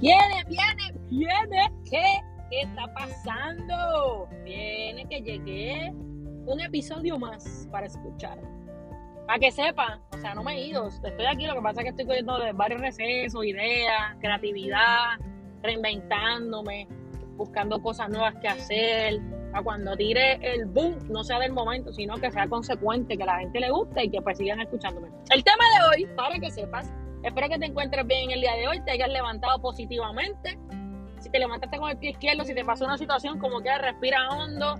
Viene, viene, viene. ¿Qué está pasando? Viene que llegué un episodio más para escuchar. Para que sepan, o sea, no me he ido. Estoy aquí, lo que pasa es que estoy cogiendo de varios recesos, ideas, creatividad, reinventándome, buscando cosas nuevas que hacer. Para cuando tire el boom, no sea del momento, sino que sea consecuente, que a la gente le guste y que pues sigan escuchándome. El tema de hoy, para que sepas, espero que te encuentres bien el día de hoy, te hayas levantado positivamente. Si te levantaste con el pie izquierdo, si te pasó una situación como que respira hondo,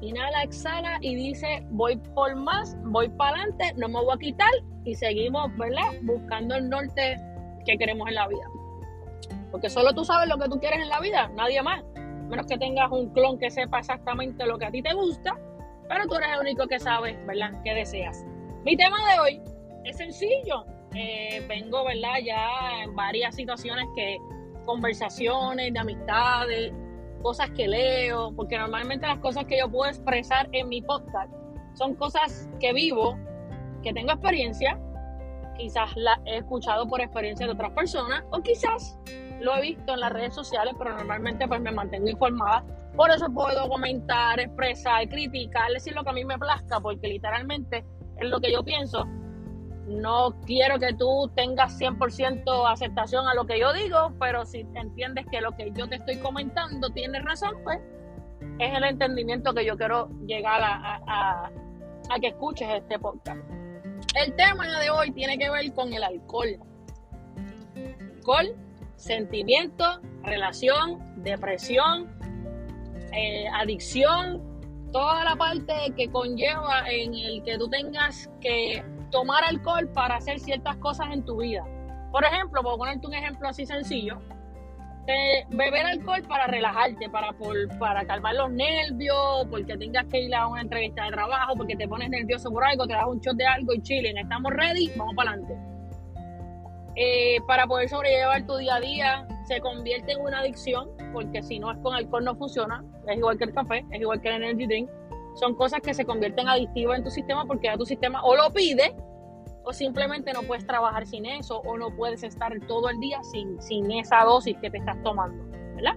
inhala, exhala y dice, voy por más, voy para adelante, no me voy a quitar y seguimos, ¿verdad? Buscando el norte que queremos en la vida. Porque solo tú sabes lo que tú quieres en la vida, nadie más. Menos que tengas un clon que sepa exactamente lo que a ti te gusta, pero tú eres el único que sabe, ¿verdad?, qué deseas. Mi tema de hoy es sencillo. Eh, vengo, ¿verdad?, ya en varias situaciones que, conversaciones de amistades, cosas que leo, porque normalmente las cosas que yo puedo expresar en mi podcast son cosas que vivo, que tengo experiencia, quizás la he escuchado por experiencia de otras personas o quizás lo he visto en las redes sociales, pero normalmente pues me mantengo informada. Por eso puedo comentar, expresar, criticar, decir lo que a mí me plazca, porque literalmente es lo que yo pienso. No quiero que tú tengas 100% aceptación a lo que yo digo, pero si entiendes que lo que yo te estoy comentando tiene razón, pues es el entendimiento que yo quiero llegar a, a, que escuches este podcast. El tema de hoy tiene que ver con el alcohol. Alcohol sentimiento, relación, depresión, eh, adicción, toda la parte que conlleva en el que tú tengas que tomar alcohol para hacer ciertas cosas en tu vida. Por ejemplo, puedo ponerte un ejemplo así sencillo. beber alcohol para relajarte, para, para calmar los nervios, porque tengas que ir a una entrevista de trabajo, porque te pones nervioso por algo, te das un shot de algo y chilling, estamos ready, vamos para adelante eh, para poder sobrellevar tu día a día, se convierte en una adicción, porque si no es con alcohol no funciona, es igual que el café, es igual que el energy drink, son cosas que se convierten adictivas en tu sistema porque ya tu sistema o lo pide simplemente no puedes trabajar sin eso o no puedes estar todo el día sin, sin esa dosis que te estás tomando, ¿verdad?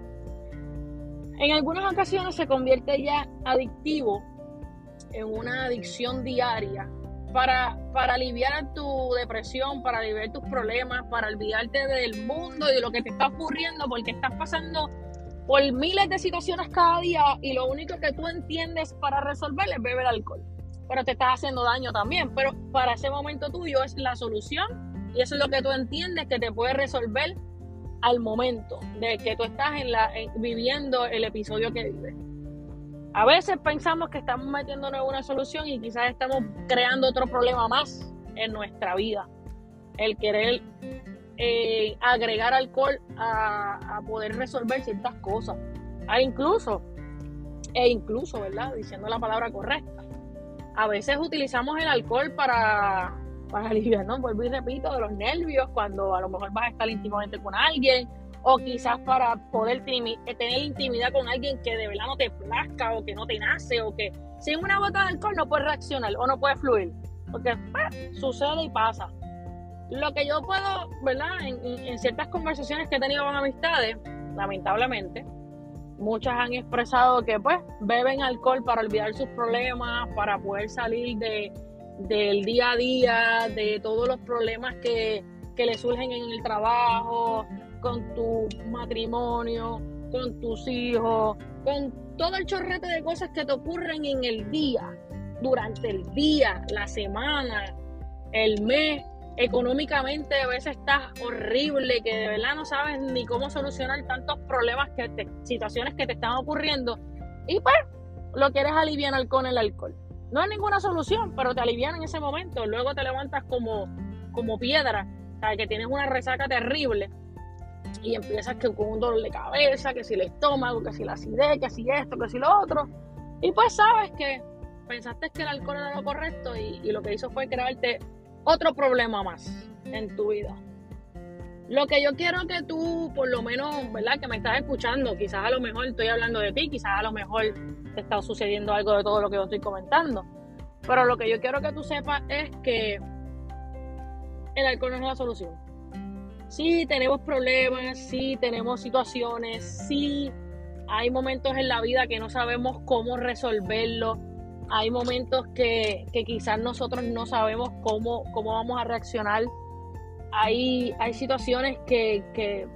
En algunas ocasiones se convierte ya adictivo en una adicción diaria para, para aliviar tu depresión, para aliviar tus problemas, para olvidarte del mundo y de lo que te está ocurriendo, porque estás pasando por miles de situaciones cada día y lo único que tú entiendes para resolver es beber alcohol. Pero te estás haciendo daño también. Pero para ese momento tuyo es la solución y eso es lo que tú entiendes que te puede resolver al momento de que tú estás en la, viviendo el episodio que vives. A veces pensamos que estamos metiéndonos en una solución y quizás estamos creando otro problema más en nuestra vida. El querer eh, agregar alcohol a, poder resolver ciertas cosas. E incluso, e incluso, ¿verdad? Diciendo la palabra correcta. A veces utilizamos el alcohol para, para aliviarnos, vuelvo y repito, de los nervios, cuando a lo mejor vas a estar íntimamente con alguien o quizás para poder tener intimidad con alguien que de verdad no te plazca o que no te nace o que sin una gota de alcohol no puedes reaccionar o no puedes fluir. Porque pues, sucede y pasa. Lo que yo puedo, ¿verdad? En, ciertas conversaciones que he tenido con amistades, lamentablemente, muchas han expresado que pues beben alcohol para olvidar sus problemas, para poder salir de, del día a día, de todos los problemas que, que le surgen en el trabajo, con tu matrimonio, con tus hijos, con todo el chorrete de cosas que te ocurren en el día, durante el día, la semana, el mes. Económicamente a veces estás horrible, que de verdad no sabes ni cómo solucionar tantos problemas, que te, situaciones que te están ocurriendo. Y pues lo quieres aliviar con el alcohol. No es ninguna solución, pero te alivian en ese momento. Luego te levantas como, como piedra, sabes que tienes una resaca terrible y empiezas que con un dolor de cabeza, que si el estómago, que si la acidez, que si esto, que si lo otro. Y pues sabes que pensaste que el alcohol era lo correcto y, y lo que hizo fue crearte otro problema más en tu vida. Lo que yo quiero que tú, por lo menos, ¿verdad? Que me estás escuchando, quizás a lo mejor estoy hablando de ti, quizás a lo mejor te está sucediendo algo de todo lo que yo estoy comentando. Pero lo que yo quiero que tú sepas es que el alcohol no es la solución Sí, tenemos problemas, sí, tenemos situaciones, sí, hay momentos en la vida que no sabemos cómo resolverlo, hay momentos que, quizás nosotros no sabemos cómo, cómo vamos a reaccionar, hay, hay situaciones que,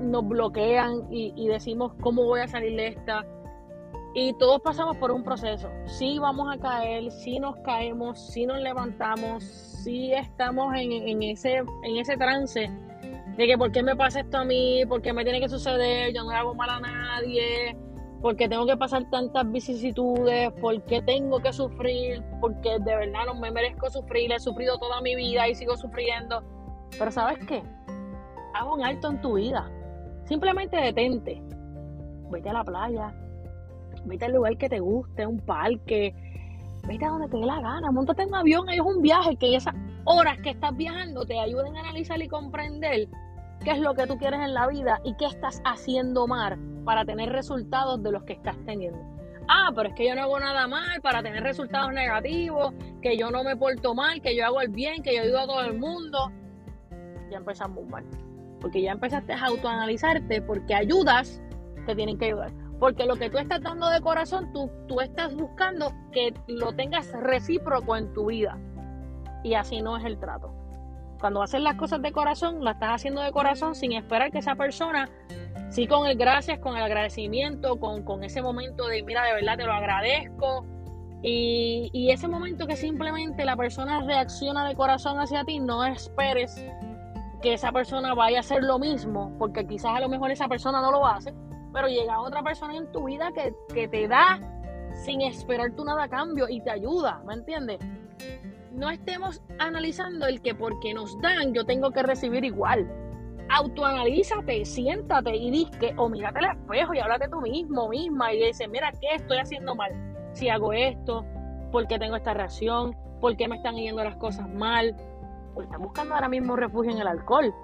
nos bloquean y, y decimos cómo voy a salir de esta y todos pasamos por un proceso. Sí vamos a caer, sí nos caemos, sí nos levantamos, sí estamos en, ese, en ese trance de que por qué me pasa esto a mí, por qué me tiene que suceder, yo no hago mal a nadie, por qué tengo que pasar tantas vicisitudes, por qué tengo que sufrir, porque de verdad no me merezco sufrir, he sufrido toda mi vida y sigo sufriendo. Pero ¿sabes qué? Hago un alto en tu vida. Simplemente detente. Vete a la playa, vete al lugar que te guste, un parque, vete a donde te dé la gana, montate en un avión, es un viaje, que esas horas que estás viajando te ayuden a analizar y comprender qué es lo que tú quieres en la vida y qué estás haciendo mal para tener resultados de los que estás teniendo. Ah, pero es que yo no hago nada mal para tener resultados negativos, que yo no me porto mal, que yo hago el bien, que yo ayudo a todo el mundo. Ya empezamos mal. Porque ya empezaste a autoanalizarte porque ayudas te tienen que ayudar. Porque lo que tú estás dando de corazón, tú, tú estás buscando que lo tengas recíproco en tu vida. Y así no es el trato. Cuando haces las cosas de corazón, las estás haciendo de corazón sin esperar que esa persona, sí con el gracias, con el agradecimiento, con, con ese momento de, mira, de verdad te lo agradezco. Y, y ese momento que simplemente la persona reacciona de corazón hacia ti, no esperes que esa persona vaya a hacer lo mismo, porque quizás a lo mejor esa persona no lo hace pero llega otra persona en tu vida que, te da sin esperar tú nada a cambio y te ayuda, ¿me entiendes? No estemos analizando el que porque nos dan yo tengo que recibir igual. Autoanalízate, siéntate y disque o mírate al espejo y háblate tú mismo, misma y dices, mira, ¿qué estoy haciendo mal? Si hago esto, ¿por qué tengo esta reacción? ¿Por qué me están yendo las cosas mal? Pues estás buscando ahora mismo refugio en el alcohol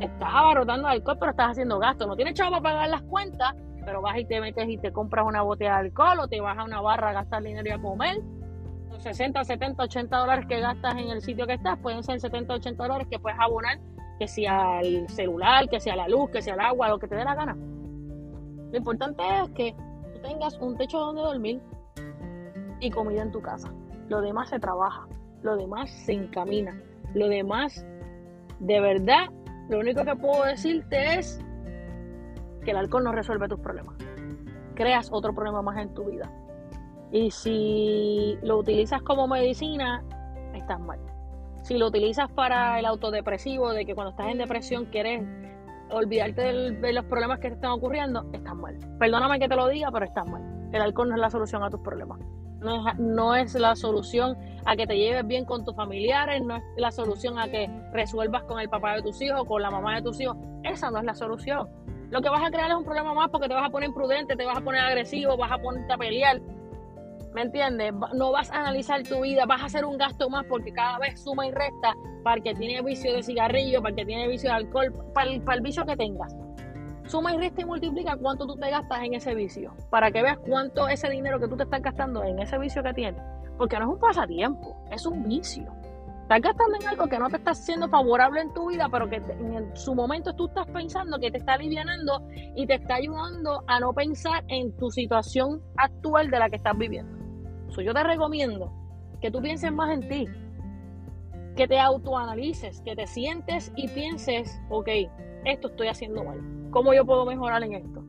estás abarrotando alcohol, pero estás haciendo gasto. No tienes chavo para pagar las cuentas, pero vas y te metes y te compras una botella de alcohol o te vas a una barra a gastar dinero y a comer. Los 60, 70, 80 dólares que gastas en el sitio que estás pueden ser 70, 80 dólares que puedes abonar, que sea el celular, que sea la luz, que sea el agua, lo que te dé la gana. Lo importante es que tú tengas un techo donde dormir y comida en tu casa. Lo demás se trabaja, lo demás se encamina, lo demás de verdad lo único que puedo decirte es que el alcohol no resuelve tus problemas. Creas otro problema más en tu vida. Y si lo utilizas como medicina, estás mal. Si lo utilizas para el autodepresivo, de que cuando estás en depresión quieres olvidarte de los problemas que te están ocurriendo, estás mal. Perdóname que te lo diga, pero estás mal. El alcohol no es la solución a tus problemas. No es, la solución a que te lleves bien con tus familiares, no es la solución a que resuelvas con el papá de tus hijos, con la mamá de tus hijos. Esa no es la solución. Lo que vas a crear es un problema más porque te vas a poner imprudente, te vas a poner agresivo, vas a ponerte a pelear. ¿Me entiendes? No vas a analizar tu vida, vas a hacer un gasto más porque cada vez suma y resta para que tiene vicio de cigarrillo, para que tiene vicio de alcohol, para el, para el vicio que tengas suma y resta y multiplica cuánto tú te gastas en ese vicio, para que veas cuánto ese dinero que tú te estás gastando en ese vicio que tienes, porque no es un pasatiempo, es un vicio. Estás gastando en algo que no te está siendo favorable en tu vida, pero que en su momento tú estás pensando que te está alivianando y te está ayudando a no pensar en tu situación actual de la que estás viviendo. Yo te recomiendo que tú pienses más en ti, que te autoanalices, que te sientes y pienses, ok, esto estoy haciendo mal ¿Cómo yo puedo mejorar en esto?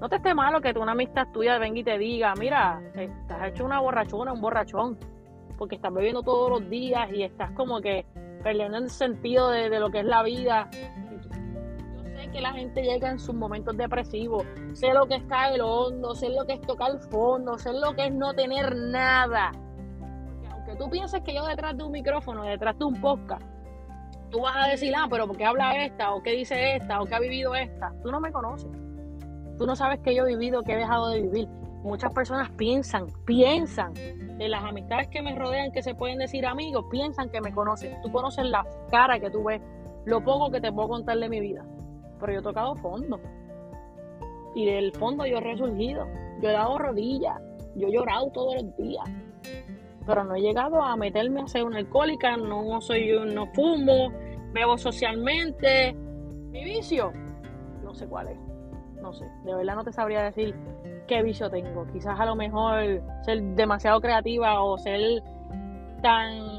No te esté malo que una amistad tuya venga y te diga, mira, estás hecho una borrachona, un borrachón, porque estás bebiendo todos los días y estás como que perdiendo el sentido de, lo que es la vida. Que la gente llega en sus momentos depresivos, sé lo que es caer hondo, sé lo que es tocar fondo, sé lo que es no tener nada. Porque aunque tú pienses que yo detrás de un micrófono, detrás de un podcast, tú vas a decir, ah, pero ¿por qué habla esta? ¿O qué dice esta? ¿O qué ha vivido esta? Tú no me conoces. Tú no sabes que yo he vivido, que he dejado de vivir. Muchas personas piensan, piensan de las amistades que me rodean, que se pueden decir amigos, piensan que me conocen. Tú conoces la cara que tú ves, lo poco que te puedo contar de mi vida. Pero yo he tocado fondo. Y del fondo yo he resurgido. Yo he dado rodillas. Yo he llorado todos los días pero no he llegado a meterme a ser una alcohólica, no soy no fumo, bebo socialmente, Mi vicio, no sé cuál es. No sé, de verdad no te sabría decir qué vicio tengo. Quizás a lo mejor ser demasiado creativa o ser tan.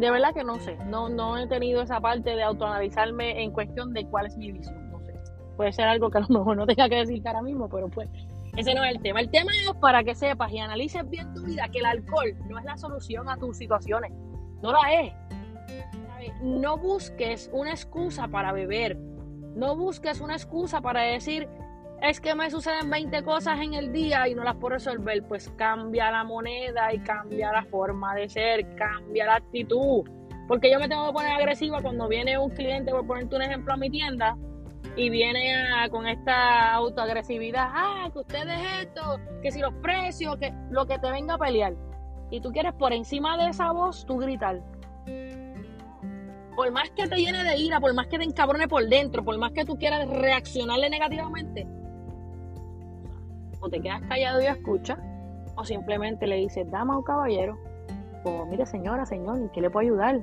De verdad que no sé. No, no he tenido esa parte de autoanalizarme en cuestión de cuál es mi vicio. No sé. Puede ser algo que a lo mejor no tenga que decirte ahora mismo, pero pues ese no es el tema. El tema es para que sepas y analices bien tu vida que el alcohol no es la solución a tus situaciones. No la es. No busques una excusa para beber. No busques una excusa para decir, es que me suceden 20 cosas en el día y no las puedo resolver. Pues cambia la moneda y cambia la forma de ser, cambia la actitud. Porque yo me tengo que poner agresiva cuando viene un cliente, por ponerte un ejemplo a mi tienda, y viene con esta autoagresividad, ah, que ustedes esto, que si los precios, que lo que te venga a pelear. Y tú quieres por encima de esa voz, tú gritar. Por más que te llene de ira, por más que te encabrone por dentro, por más que tú quieras reaccionarle negativamente, o te quedas callado y escuchas, o simplemente le dices, dama o caballero, o mire señora, señor, ¿en qué le puedo ayudar?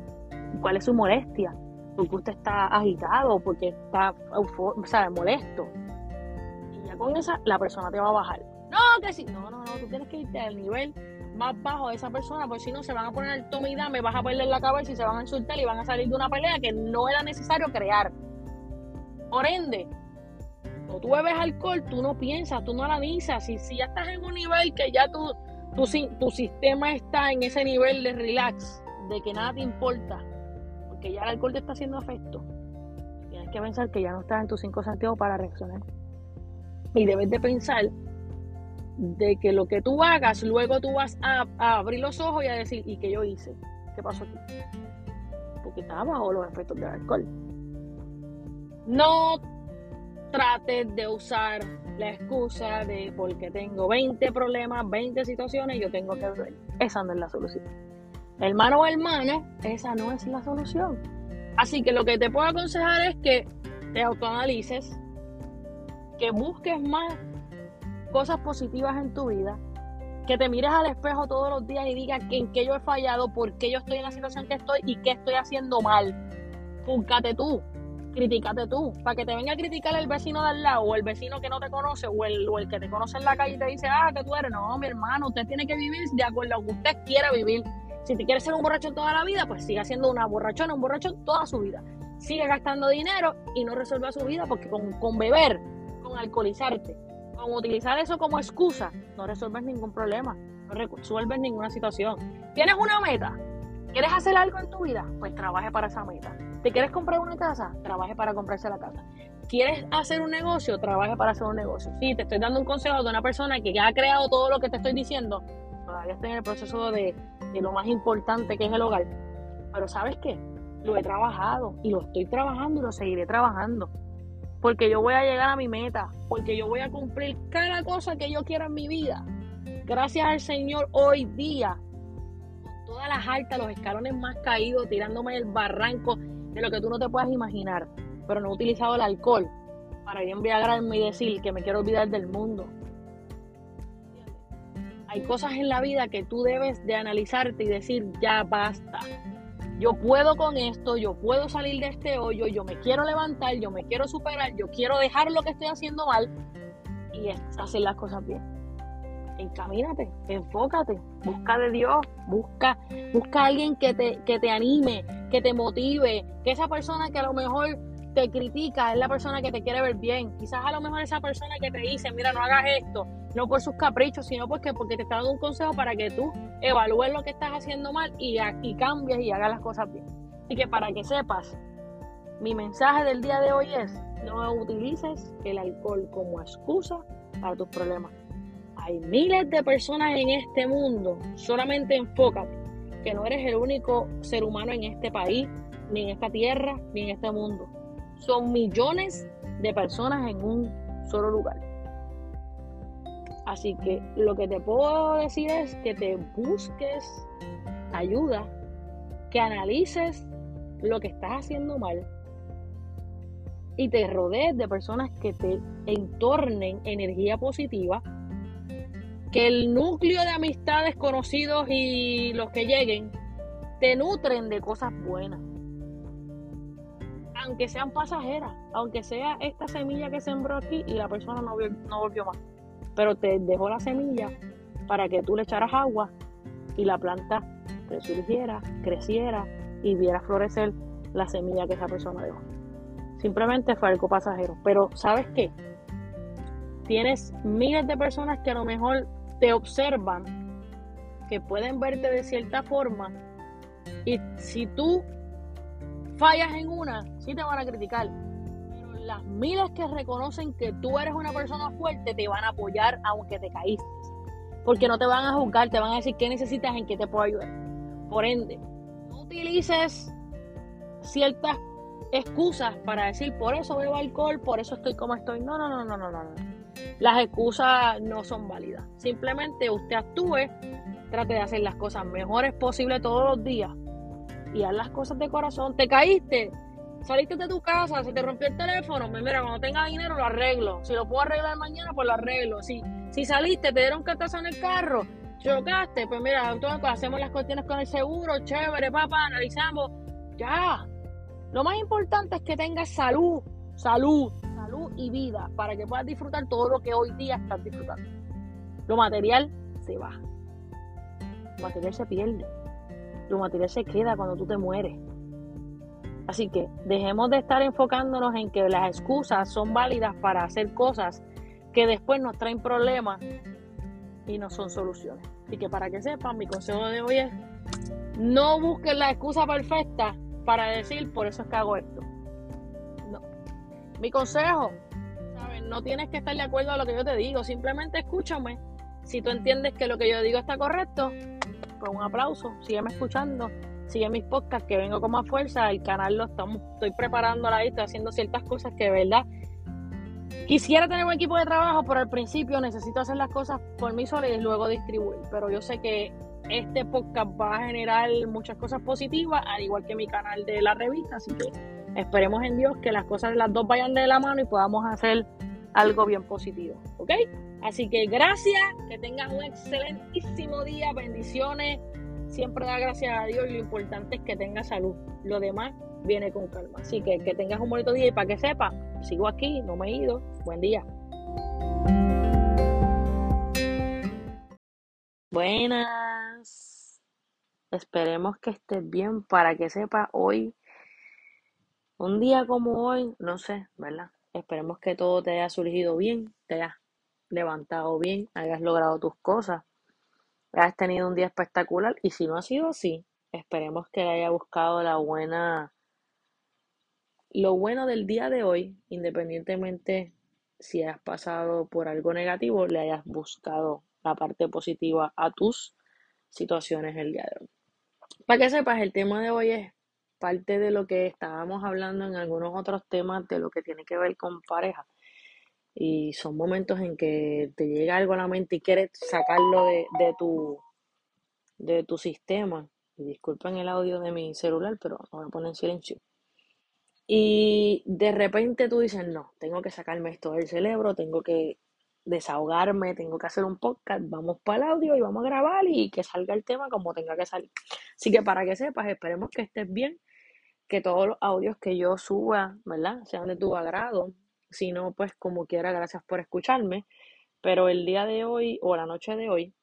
¿Cuál es su molestia? porque usted está agitado, porque está o sea, molesto. Y ya con esa, la persona te va a bajar. No, que sí. No, no, no, tú tienes que irte al nivel más bajo de esa persona, porque si no se van a poner el tome y dame, vas a perder la cabeza y se van a insultar y van a salir de una pelea que no era necesario crear. Por ende, cuando tú bebes alcohol, tú no piensas, tú no analizas. Si, si ya estás en un nivel que ya tu, tu, tu sistema está en ese nivel de relax, de que nada te importa, que ya el alcohol te está haciendo efecto, tienes que pensar que ya no estás en tus cinco sentidos para reaccionar. Y debes de pensar de que lo que tú hagas, luego tú vas a, abrir los ojos y a decir, ¿y qué yo hice? ¿Qué pasó aquí? Porque estaba bajo los efectos del alcohol. No trates de usar la excusa de porque tengo 20 problemas, 20 situaciones, yo tengo que beber. Esa no es la solución. Hermano o hermana, esa no es la solución. Así que lo que te puedo aconsejar es que te autoanalices, que busques más cosas positivas en tu vida, que te mires al espejo todos los días y digas en qué yo he fallado, por qué yo estoy en la situación que estoy y qué estoy haciendo mal. Júzgate tú, critícate tú, para que te venga a criticar el vecino de al lado o el vecino que no te conoce o el, o el que te conoce en la calle y te dice, ah, que tú eres. No, mi hermano, usted tiene que vivir de acuerdo a lo que usted quiera vivir. Si te quieres ser un borracho toda la vida, pues siga siendo una borrachona, un borracho toda su vida. Sigue gastando dinero y no resuelva su vida porque con, beber, con alcoholizarte, con utilizar eso como excusa, no resuelves ningún problema, no resuelves ninguna situación. ¿Tienes una meta? ¿Quieres hacer algo en tu vida? Pues trabaje para esa meta. ¿Te quieres comprar una casa? Trabaje para comprarse la casa. ¿Quieres hacer un negocio? Trabaje para hacer un negocio. Sí, te estoy dando un consejo de una persona que ya ha creado todo lo que te estoy diciendo. Todavía estoy en el proceso de, de lo más importante que es el hogar. Pero ¿sabes qué? Lo he trabajado y lo estoy trabajando y lo seguiré trabajando. Porque yo voy a llegar a mi meta, porque yo voy a cumplir cada cosa que yo quiera en mi vida. Gracias al Señor hoy día, con todas las altas, los escalones más caídos, tirándome el barranco de lo que tú no te puedas imaginar. Pero no he utilizado el alcohol para embriagarme y decir que me quiero olvidar del mundo, hay cosas en la vida que tú debes de analizarte y decir, ya basta. Yo puedo con esto, yo puedo salir de este hoyo, yo me quiero levantar, yo me quiero superar, yo quiero dejar lo que estoy haciendo mal y hacer las cosas bien. Encamínate, enfócate, busca de Dios, busca, busca a alguien que te, que te anime, que te motive, que esa persona que a lo mejor te critica es la persona que te quiere ver bien. Quizás a lo mejor esa persona que te dice, mira, no hagas esto, no por sus caprichos, sino porque, porque te está dando un consejo para que tú evalúes lo que estás haciendo mal y, y cambies y hagas las cosas bien. Así que para que sepas, mi mensaje del día de hoy es, no utilices el alcohol como excusa para tus problemas. Hay miles de personas en este mundo, solamente enfócate que no eres el único ser humano en este país, ni en esta tierra, ni en este mundo son millones de personas en un solo lugar. Así que lo que te puedo decir es que te busques ayuda, que analices lo que estás haciendo mal y te rodees de personas que te entornen energía positiva, que el núcleo de amistades conocidos y los que lleguen te nutren de cosas buenas aunque sean pasajeras, aunque sea esta semilla que sembró aquí y la persona no, no volvió más, pero te dejó la semilla para que tú le echaras agua y la planta resurgiera, creciera y viera florecer la semilla que esa persona dejó. Simplemente fue algo pasajero. Pero ¿sabes qué? Tienes miles de personas que a lo mejor te observan, que pueden verte de cierta forma y si tú fallas en una, sí te van a criticar. Pero las miles que reconocen que tú eres una persona fuerte te van a apoyar aunque te caíste. Porque no te van a juzgar, te van a decir qué necesitas, en qué te puedo ayudar. Por ende, no utilices ciertas excusas para decir por eso bebo alcohol, por eso estoy como estoy. No, no, no, no, no, no. Las excusas no son válidas. Simplemente usted actúe, trate de hacer las cosas mejores posible todos los días y haz las cosas de corazón. Te caíste, saliste de tu casa, se te rompió el teléfono, mira, cuando tenga dinero lo arreglo. Si lo puedo arreglar mañana, pues lo arreglo. Si, si saliste, te dieron cartazo en el carro, chocaste, pues mira, entonces hacemos las cuestiones con el seguro, chévere, papá, analizamos. Ya. Lo más importante es que tengas salud, salud, salud y vida para que puedas disfrutar todo lo que hoy día estás disfrutando. Lo material se va. Lo material se pierde lo material se queda cuando tú te mueres. Así que dejemos de estar enfocándonos en que las excusas son válidas para hacer cosas que después nos traen problemas y no son soluciones. Así que para que sepan, mi consejo de hoy es no busques la excusa perfecta para decir por eso es que hago esto. Mi consejo, No tienes que estar de acuerdo a lo que yo te digo, simplemente escúchame. Si tú entiendes que lo que yo digo está correcto, un aplauso, sígueme escuchando, sigue mis podcasts que vengo con más fuerza, el canal lo estamos, estoy preparando la estoy haciendo ciertas cosas que de verdad quisiera tener un equipo de trabajo, pero al principio necesito hacer las cosas por mí sola y luego distribuir, pero yo sé que este podcast va a generar muchas cosas positivas, al igual que mi canal de la revista, así que esperemos en Dios que las cosas las dos vayan de la mano y podamos hacer algo bien positivo, ¿ok? Así que gracias, que tengas un excelentísimo día, bendiciones. Siempre da gracias a Dios y lo importante es que tengas salud. Lo demás viene con calma. Así que que tengas un bonito día y para que sepas, sigo aquí, no me he ido. Buen día. Buenas. Esperemos que estés bien para que sepas hoy, un día como hoy, no sé, ¿verdad? Esperemos que todo te haya surgido bien, te haya levantado bien, hayas logrado tus cosas, hayas tenido un día espectacular y si no ha sido así, esperemos que haya buscado la buena, lo bueno del día de hoy, independientemente si has pasado por algo negativo, le hayas buscado la parte positiva a tus situaciones el día de hoy. Para que sepas, el tema de hoy es parte de lo que estábamos hablando en algunos otros temas de lo que tiene que ver con pareja y son momentos en que te llega algo a la mente y quieres sacarlo de, de tu, de tu sistema. Y disculpen el audio de mi celular, pero lo voy a poner en silencio. Y de repente tú dices, no, tengo que sacarme esto del cerebro, tengo que desahogarme, tengo que hacer un podcast, vamos para el audio y vamos a grabar y que salga el tema como tenga que salir. Así que para que sepas, esperemos que estés bien, que todos los audios que yo suba, ¿verdad? Sean de tu agrado, si no, pues como quiera, gracias por escucharme. Pero el día de hoy o la noche de hoy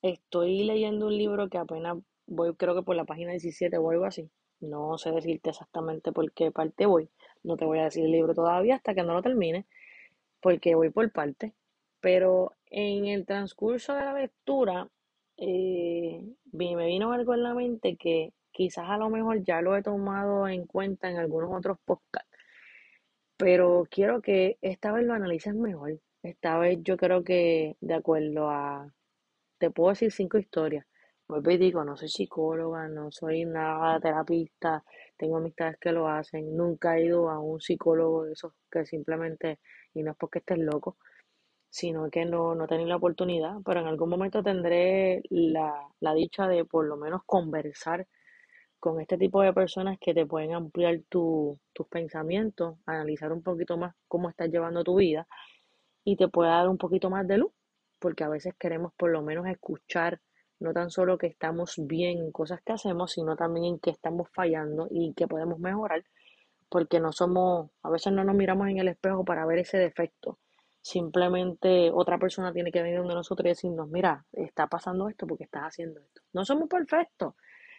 estoy leyendo un libro que apenas voy, creo que por la página 17 o algo así. No sé decirte exactamente por qué parte voy. No te voy a decir el libro todavía hasta que no lo termine, porque voy por parte. Pero en el transcurso de la lectura eh, me vino algo en la mente que quizás a lo mejor ya lo he tomado en cuenta en algunos otros podcasts pero quiero que esta vez lo analices mejor. Esta vez yo creo que de acuerdo a, te puedo decir cinco historias. Vuelvo y digo, no soy psicóloga, no soy nada terapista, tengo amistades que lo hacen, nunca he ido a un psicólogo de esos que simplemente, y no es porque estés loco, sino que no, no tenido la oportunidad, pero en algún momento tendré la, la dicha de por lo menos conversar con este tipo de personas que te pueden ampliar tus pensamientos, analizar un poquito más cómo estás llevando tu vida y te puede dar un poquito más de luz, porque a veces queremos por lo menos escuchar no tan solo que estamos bien en cosas que hacemos, sino también en que estamos fallando y que podemos mejorar porque no somos, a veces no nos miramos en el espejo para ver ese defecto. Simplemente otra persona tiene que venir donde nosotros y decirnos, mira, está pasando esto porque estás haciendo esto. No somos perfectos.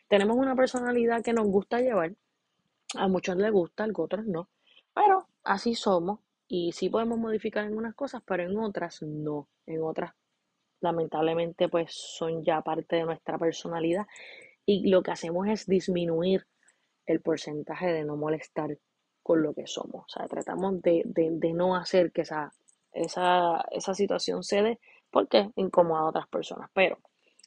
Tenemos una personalidad que nos gusta llevar. A muchos les gusta, a otros no. Pero así somos y sí podemos modificar en unas cosas, pero en otras no. En otras, lamentablemente, pues son ya parte de nuestra personalidad y lo que hacemos es disminuir el porcentaje de no molestar con lo que somos. O sea, tratamos de, no hacer que esa, esa, esa situación cede porque incomoda a otras personas. Pero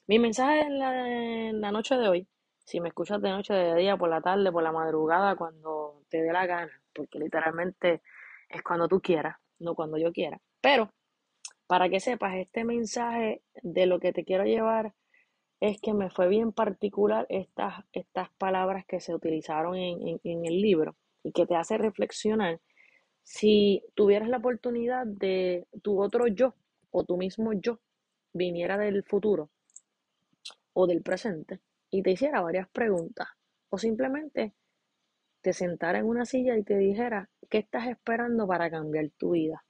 mi mensaje en la, en la noche de hoy, si me escuchas de noche, de día, por la tarde, por la madrugada, cuando te dé la gana, porque literalmente es cuando tú quieras, no cuando yo quiera. Pero para que sepas, este mensaje de lo que te quiero llevar es que me fue bien particular estas, estas palabras que se utilizaron en, en, el libro y que te hace reflexionar si tuvieras la oportunidad de tu otro yo o tu mismo yo viniera del futuro o del presente y te hiciera varias preguntas. O simplemente te sentara en una silla y te dijera qué estás esperando para cambiar tu vida,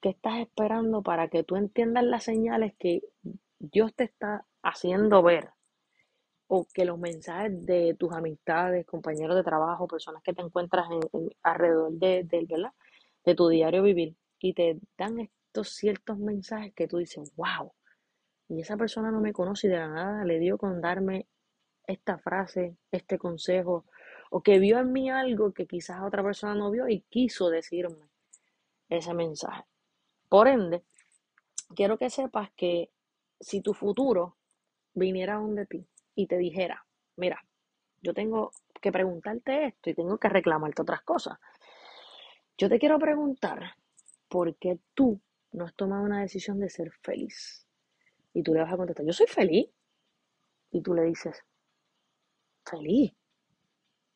qué estás esperando para que tú entiendas las señales que Dios te está haciendo ver o que los mensajes de tus amistades, compañeros de trabajo, personas que te encuentras en, alrededor de, ¿verdad? de tu diario vivir y te dan estos ciertos mensajes que tú dices, wow, y esa persona no me conoce y de la nada le dio con darme esta frase, este consejo, o que vio en mí algo que quizás otra persona no vio y quiso decirme ese mensaje. Por ende, quiero que sepas que si tu futuro viniera donde ti y te dijera, mira, yo tengo que preguntarte esto y tengo que reclamarte otras cosas. Yo te quiero preguntar por qué tú no has tomado una decisión de ser feliz. Y tú le vas a contestar, yo soy feliz. Y tú le dices, feliz.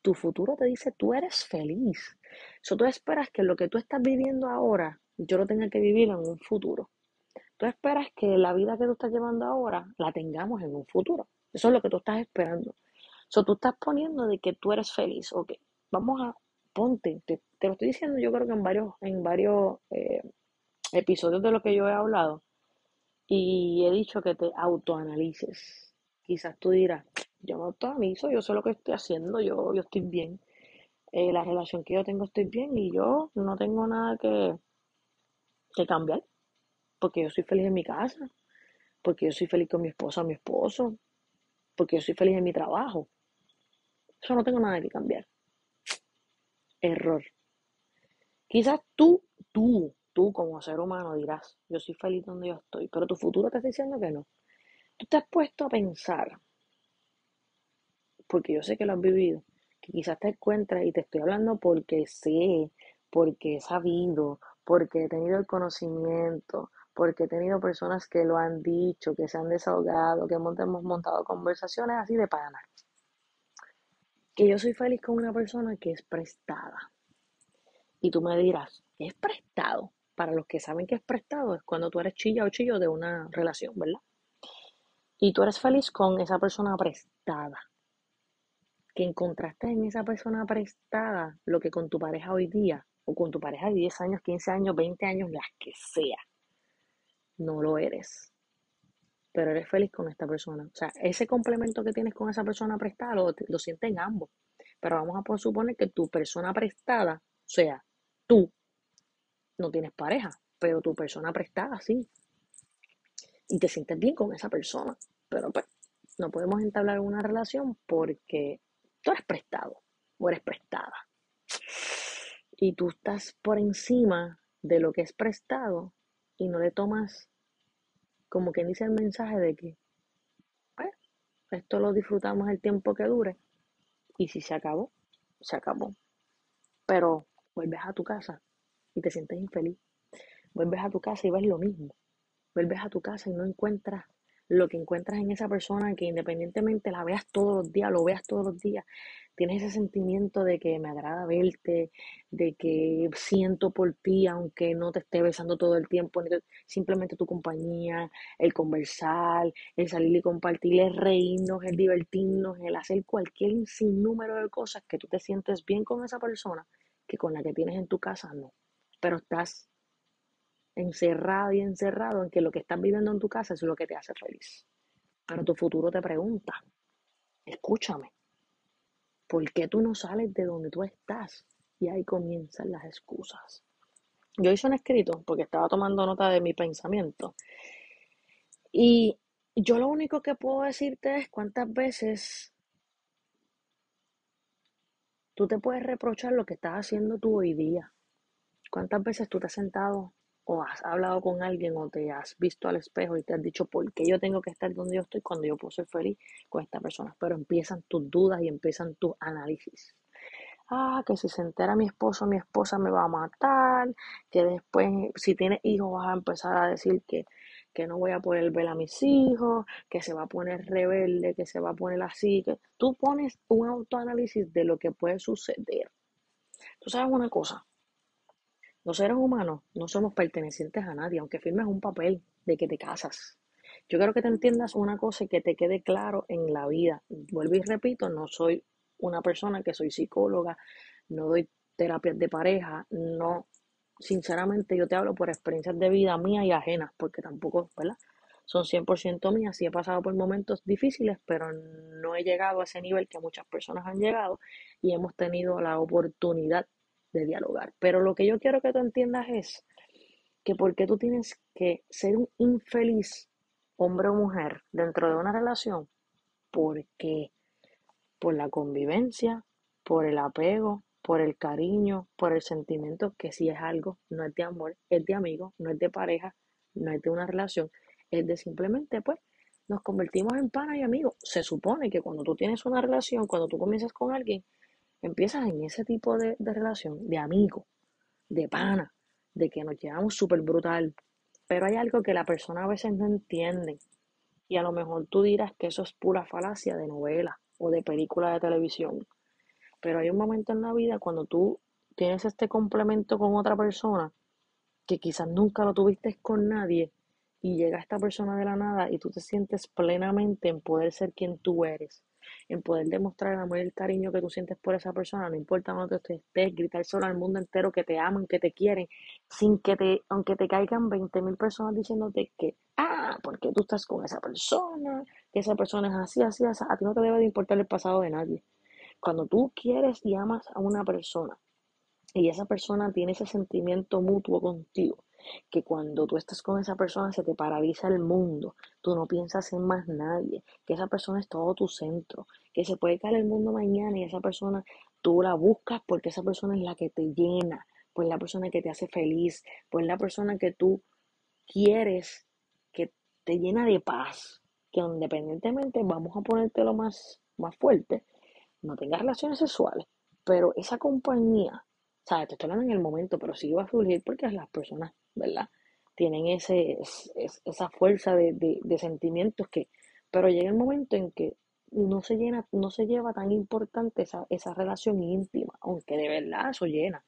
Tu futuro te dice, tú eres feliz. Eso tú esperas que lo que tú estás viviendo ahora, yo lo tenga que vivir en un futuro. Tú esperas que la vida que tú estás llevando ahora la tengamos en un futuro. Eso es lo que tú estás esperando. Eso tú estás poniendo de que tú eres feliz. Ok, vamos a, ponte, te, lo estoy diciendo yo creo que en varios, en varios eh, episodios de lo que yo he hablado. Y he dicho que te autoanalices. Quizás tú dirás, yo me autoanalizo, yo sé lo que estoy haciendo, yo, yo estoy bien. Eh, la relación que yo tengo estoy bien y yo no tengo nada que, que cambiar porque yo soy feliz en mi casa, porque yo soy feliz con mi esposa, mi esposo, porque yo soy feliz en mi trabajo. Eso no tengo nada que cambiar. Error. Quizás tú, tú, tú como ser humano dirás, yo soy feliz donde yo estoy, pero tu futuro te está diciendo que no. Tú te has puesto a pensar, porque yo sé que lo has vivido, que quizás te encuentras y te estoy hablando porque sé, porque he sabido, porque he tenido el conocimiento, porque he tenido personas que lo han dicho, que se han desahogado, que hemos, montado conversaciones así de pana. Que yo soy feliz con una persona que es prestada. Y tú me dirás, ¿es prestado? Para los que saben que es prestado, es cuando tú eres chilla o chillo de una relación, ¿verdad? Y tú eres feliz con esa persona prestada. Que encontraste en esa persona prestada lo que con tu pareja hoy día, o con tu pareja de 10 años, 15 años, 20 años, las que sea no lo eres. Pero eres feliz con esta persona. O sea, ese complemento que tienes con esa persona prestada lo, lo sienten ambos. Pero vamos a suponer que tu persona prestada, sea, tú, no tienes pareja, pero tu persona prestada sí. Y te sientes bien con esa persona. Pero pues, no podemos entablar una relación porque tú eres prestado o eres prestada. Y tú estás por encima de lo que es prestado y no le tomas como quien dice el mensaje de que pues, esto lo disfrutamos el tiempo que dure y si se acabó, se acabó. Pero vuelves a tu casa y te sientes infeliz. Vuelves a tu casa y ves lo mismo. Vuelves a tu casa y no encuentras lo que encuentras en esa persona que independientemente la veas todos los días, lo veas todos los días, tienes ese sentimiento de que me agrada verte, de que siento por ti, aunque no te esté besando todo el tiempo, simplemente tu compañía, el conversar, el salir y compartir, el reírnos, el divertirnos, el hacer cualquier sinnúmero de cosas que tú te sientes bien con esa persona que con la que tienes en tu casa no. Pero estás encerrado y encerrado en que lo que estás viviendo en tu casa es lo que te hace feliz. Pero tu futuro te pregunta, escúchame, ¿por qué tú no sales de donde tú estás? Y ahí comienzan las excusas. Yo hice un escrito porque estaba tomando nota de mi pensamiento. Y yo lo único que puedo decirte es cuántas veces tú te puedes reprochar lo que estás haciendo tú hoy día. ¿Cuántas veces tú te has sentado o has hablado con alguien o te has visto al espejo y te has dicho por qué yo tengo que estar donde yo estoy cuando yo puedo ser feliz con esta persona? Pero empiezan tus dudas y empiezan tus análisis. Ah, que si se entera mi esposo, mi esposa me va a matar, que después, si tienes hijos, vas a empezar a decir que, que no voy a poder ver a mis hijos, que se va a poner rebelde, que se va a poner así, tú pones un autoanálisis de lo que puede suceder. Tú sabes una cosa, los seres humanos no somos pertenecientes a nadie, aunque firmes un papel de que te casas. Yo quiero que te entiendas una cosa y que te quede claro en la vida. Vuelvo y repito, no soy una persona que soy psicóloga, no doy terapias de pareja, no, sinceramente yo te hablo por experiencias de vida mía y ajenas, porque tampoco, ¿verdad? Son 100% mías, sí he pasado por momentos difíciles, pero no he llegado a ese nivel que muchas personas han llegado y hemos tenido la oportunidad de dialogar. Pero lo que yo quiero que tú entiendas es que porque tú tienes que ser un infeliz hombre o mujer dentro de una relación, porque por la convivencia, por el apego, por el cariño, por el sentimiento que si es algo, no es de amor, es de amigo, no es de pareja, no es de una relación, es de simplemente pues nos convertimos en pana y amigos. Se supone que cuando tú tienes una relación, cuando tú comienzas con alguien, empiezas en ese tipo de, relación, de amigo, de pana, de que nos llevamos súper brutal. Pero hay algo que la persona a veces no entiende. Y a lo mejor tú dirás que eso es pura falacia de novela o de película de televisión. Pero hay un momento en la vida cuando tú tienes este complemento con otra persona que quizás nunca lo tuviste con nadie y llega esta persona de la nada y tú te sientes plenamente en poder ser quien tú eres en poder demostrar el amor y el cariño que tú sientes por esa persona, no importa dónde tú estés, gritar solo al mundo entero que te aman, que te quieren, sin que te, aunque te caigan 20 mil personas diciéndote que, ah, porque tú estás con esa persona, que esa persona es así, así, así, a ti no te debe de importar el pasado de nadie. Cuando tú quieres y amas a una persona y esa persona tiene ese sentimiento mutuo contigo, que cuando tú estás con esa persona se te paraliza el mundo, tú no piensas en más nadie, que esa persona es todo tu centro, que se puede caer el mundo mañana y esa persona tú la buscas porque esa persona es la que te llena, pues la persona que te hace feliz, pues la persona que tú quieres que te llena de paz, que independientemente vamos a ponértelo más, más fuerte, no tengas relaciones sexuales, pero esa compañía, sabes, te estoy hablando en el momento, pero sí va a surgir porque las personas ¿verdad? Tienen ese, esa fuerza de, de, sentimientos que, pero llega el momento en que no se llena, no se lleva tan importante esa, esa relación íntima, aunque de verdad eso llena.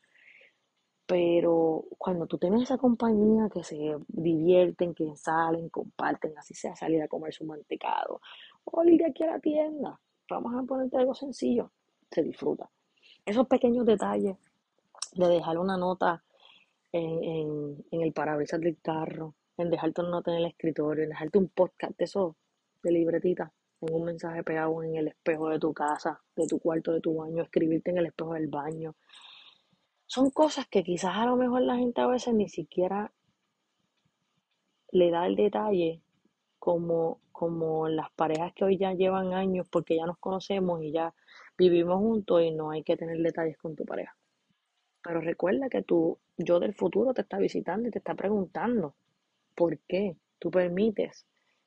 Pero cuando tú tienes esa compañía que se divierten, que salen, comparten, así sea salir a comer su mantecado, o ir aquí a la tienda, vamos a ponerte algo sencillo, se disfruta. Esos pequeños detalles de dejar una nota en, el parabrisas del carro, en dejarte una nota en el escritorio, en dejarte un podcast de eso, de libretita, en un mensaje pegado en el espejo de tu casa, de tu cuarto, de tu baño, escribirte en el espejo del baño. Son cosas que quizás a lo mejor la gente a veces ni siquiera le da el detalle como, como las parejas que hoy ya llevan años porque ya nos conocemos y ya vivimos juntos y no hay que tener detalles con tu pareja. Pero recuerda que tu yo del futuro te está visitando y te está preguntando por qué tú permites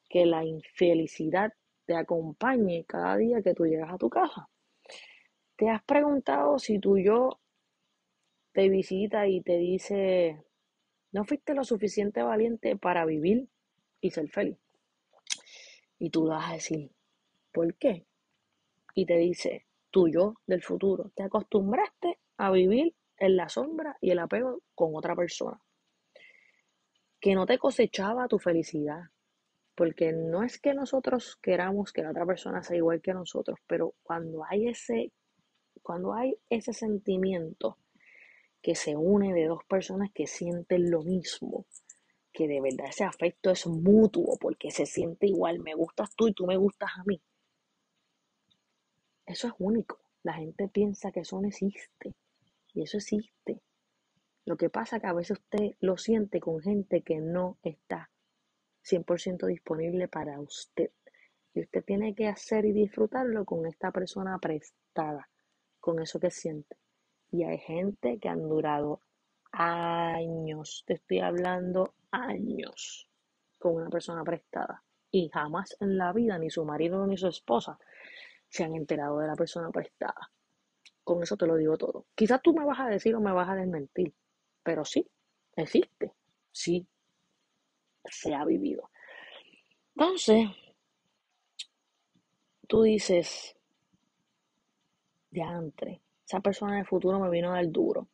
que la infelicidad te acompañe cada día que tú llegas a tu casa. ¿Te has preguntado si tu yo te visita y te dice, no fuiste lo suficiente valiente para vivir y ser feliz? Y tú vas a decir, ¿por qué? Y te dice, tú yo del futuro, te acostumbraste a vivir en la sombra y el apego con otra persona, que no te cosechaba tu felicidad, porque no es que nosotros queramos que la otra persona sea igual que nosotros, pero cuando hay ese, cuando hay ese sentimiento que se une de dos personas que sienten lo mismo, que de verdad ese afecto es mutuo, porque se siente igual, me gustas tú y tú me gustas a mí. Eso es único. La gente piensa que eso no existe. Y eso existe. Lo que pasa es que a veces usted lo siente con gente que no está 100% disponible para usted. Y usted tiene que hacer y disfrutarlo con esta persona prestada, con eso que siente. Y hay gente que han durado años, te estoy hablando años, con una persona prestada. Y jamás en la vida ni su marido ni su esposa se han enterado de la persona prestada. Con eso te lo digo todo. Quizás tú me vas a decir o me vas a desmentir, pero sí, existe. Sí, se ha vivido. Entonces, tú dices, diantre, esa persona del futuro me vino a dar duro.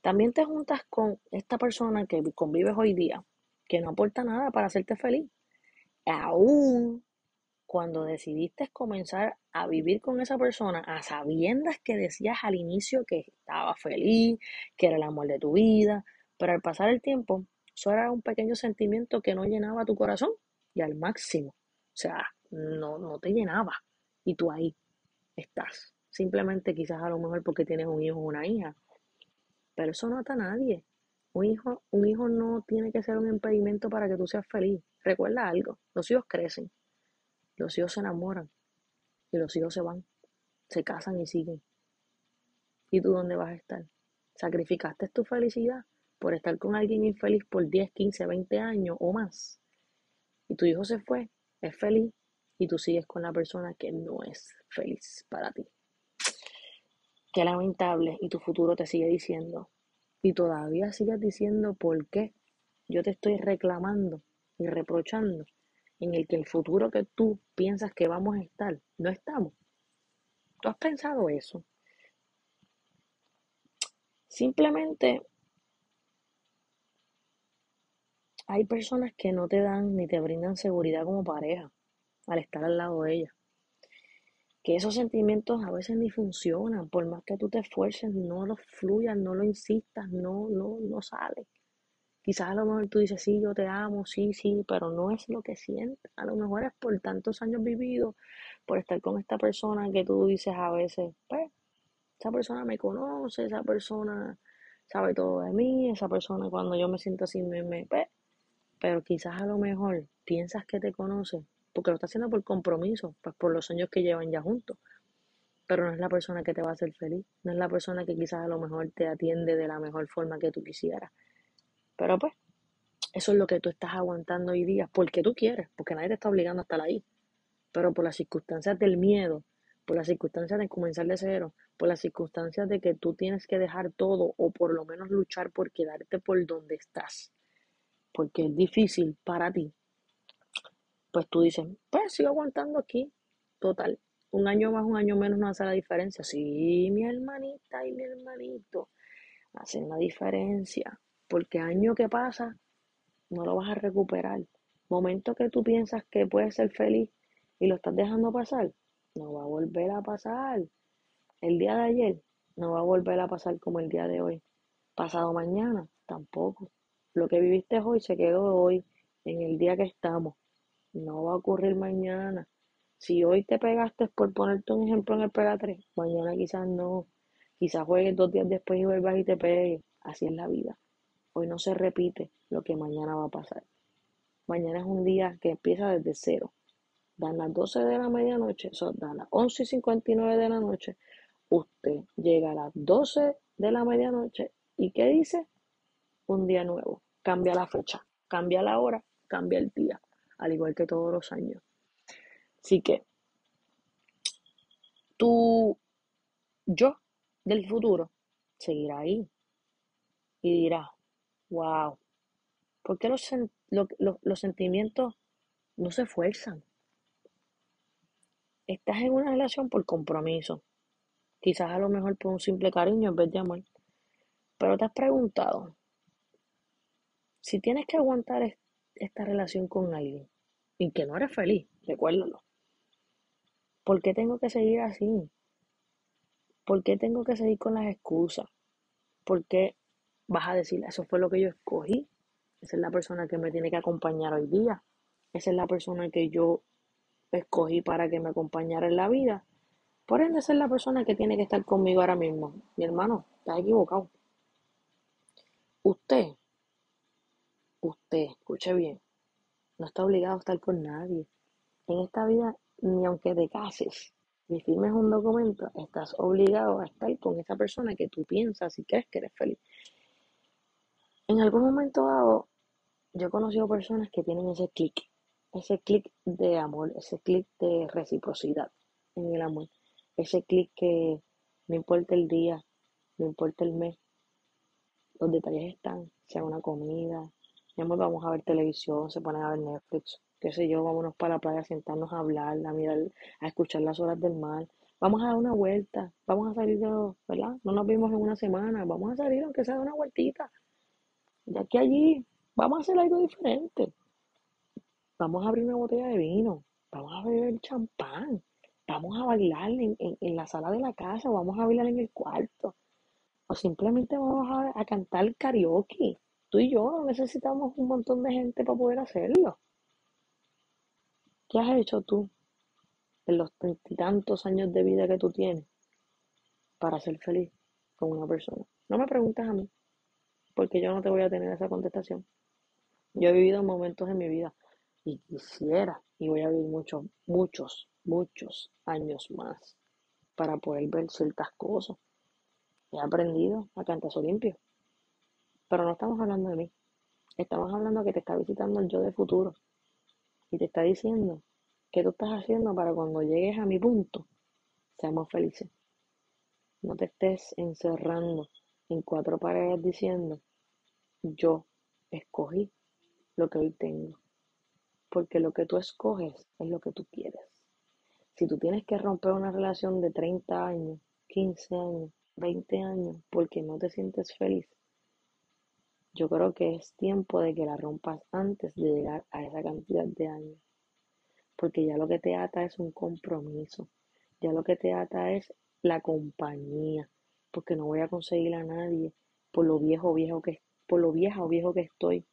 También te juntas con esta persona que convives hoy día, que no aporta nada para hacerte feliz. Aún cuando decidiste comenzar a vivir con esa persona, a sabiendas que decías al inicio que estaba feliz, que era el amor de tu vida, pero al pasar el tiempo, eso era un pequeño sentimiento que no llenaba tu corazón y al máximo. O sea, no, no te llenaba. Y tú ahí estás. Simplemente quizás a lo mejor porque tienes un hijo o una hija. Pero eso no ata a nadie. Un hijo, un hijo no tiene que ser un impedimento para que tú seas feliz. Recuerda algo, los hijos crecen, los hijos se enamoran y los hijos se van, se casan y siguen. ¿Y tú dónde vas a estar? ¿Sacrificaste tu felicidad por estar con alguien infeliz por 10, 15, 20 años o más? Y tu hijo se fue, es feliz y tú sigues con la persona que no es feliz para ti. Qué lamentable y tu futuro te sigue diciendo. Y todavía sigues diciendo por qué yo te estoy reclamando y reprochando en el que el futuro que tú piensas que vamos a estar, no estamos. ¿Tú has pensado eso? Simplemente hay personas que no te dan ni te brindan seguridad como pareja al estar al lado de ellas. Que esos sentimientos a veces ni funcionan, por más que tú te esfuerces, no los fluyas, no lo insistas, no, no, no sale. Quizás a lo mejor tú dices, sí, yo te amo, sí, sí, pero no es lo que sientes. A lo mejor es por tantos años vividos, por estar con esta persona que tú dices a veces, pues, esa persona me conoce, esa persona sabe todo de mí, esa persona cuando yo me siento así me, me pues, pero quizás a lo mejor piensas que te conoce, porque lo está haciendo por compromiso, pues por los años que llevan ya juntos. Pero no es la persona que te va a hacer feliz, no es la persona que quizás a lo mejor te atiende de la mejor forma que tú quisieras. Pero pues, eso es lo que tú estás aguantando hoy día, porque tú quieres, porque nadie te está obligando a estar ahí. Pero por las circunstancias del miedo, por las circunstancias de comenzar de cero, por las circunstancias de que tú tienes que dejar todo o por lo menos luchar por quedarte por donde estás, porque es difícil para ti, pues tú dices, pues sigo aguantando aquí, total, un año más, un año menos no hace la diferencia. Sí, mi hermanita y mi hermanito hacen la diferencia porque año que pasa no lo vas a recuperar. Momento que tú piensas que puedes ser feliz y lo estás dejando pasar, no va a volver a pasar. El día de ayer no va a volver a pasar como el día de hoy. Pasado mañana tampoco. Lo que viviste hoy se quedó hoy, en el día que estamos. No va a ocurrir mañana. Si hoy te pegaste por ponerte un ejemplo en el Pega 3, mañana quizás no. Quizás juegues dos días después y vuelvas y te pegues. Así es la vida. Hoy no se repite lo que mañana va a pasar. Mañana es un día que empieza desde cero. Dan las 12 de la medianoche, son dan las 11 y 59 de la noche. Usted llega a las 12 de la medianoche y ¿qué dice? Un día nuevo. Cambia la fecha, cambia la hora, cambia el día, al igual que todos los años. Así que tú, yo del futuro, seguirá ahí y dirá, Wow. ¿Por qué los, los sentimientos no se esfuerzan? estás en una relación por compromiso. Quizás a lo mejor por un simple cariño en vez de amor. Pero te has preguntado, si tienes que aguantar esta relación con alguien y que no eres feliz, recuérdalo. ¿Por qué tengo que seguir así? ¿Por qué tengo que seguir con las excusas? ¿Por qué vas a decir, eso fue lo que yo escogí? Esa es la persona que me tiene que acompañar hoy día. Esa es la persona que yo escogí para que me acompañara en la vida. Por ende, esa es la persona que tiene que estar conmigo ahora mismo. Mi hermano, estás equivocado. Usted, usted, escuche bien, no está obligado a estar con nadie. En esta vida, ni aunque te cases, ni firmes un documento, estás obligado a estar con esa persona que tú piensas y crees que eres feliz. En algún momento dado, yo he conocido personas que tienen ese clic, ese clic de amor, ese clic de reciprocidad en el amor, ese clic que no importa el día, no importa el mes, los detalles están, sea una comida, vamos a ver televisión, se ponen a ver Netflix, qué sé yo, vámonos para la playa a sentarnos a hablar, a mirar, a escuchar las horas del mar, vamos a dar una vuelta, vamos a salir de, ¿verdad? No nos vimos en una semana, vamos a salir aunque sea una vueltita, ya que allí vamos a hacer algo diferente. Vamos a abrir una botella de vino, vamos a beber champán, vamos a bailar en, la sala de la casa, vamos a bailar en el cuarto, o simplemente vamos a, a cantar karaoke. Tú y yo necesitamos un montón de gente para poder hacerlo. ¿Qué has hecho tú en los tantos años de vida que tú tienes para ser feliz con una persona? No me preguntes a mí, porque yo no te voy a tener esa contestación. Yo he vivido momentos en mi vida y quisiera, y voy a vivir muchos, muchos, muchos años más para poder ver ciertas cosas. He aprendido a cantazo limpio. Pero no estamos hablando de mí. Estamos hablando que te está visitando el yo de futuro. Y te está diciendo qué tú estás haciendo para cuando llegues a mi punto, seamos felices. No te estés encerrando en cuatro paredes diciendo, yo escogí lo que hoy tengo. Porque lo que tú escoges es lo que tú quieres. Si tú tienes que romper una relación de 30 años, 15 años, 20 años, porque no te sientes feliz, yo creo que es tiempo de que la rompas antes de llegar a esa cantidad de años. Porque ya lo que te ata es un compromiso. Ya lo que te ata es la compañía. Porque no voy a conseguir a nadie por lo viejo viejo que por lo vieja o viejo que estoy.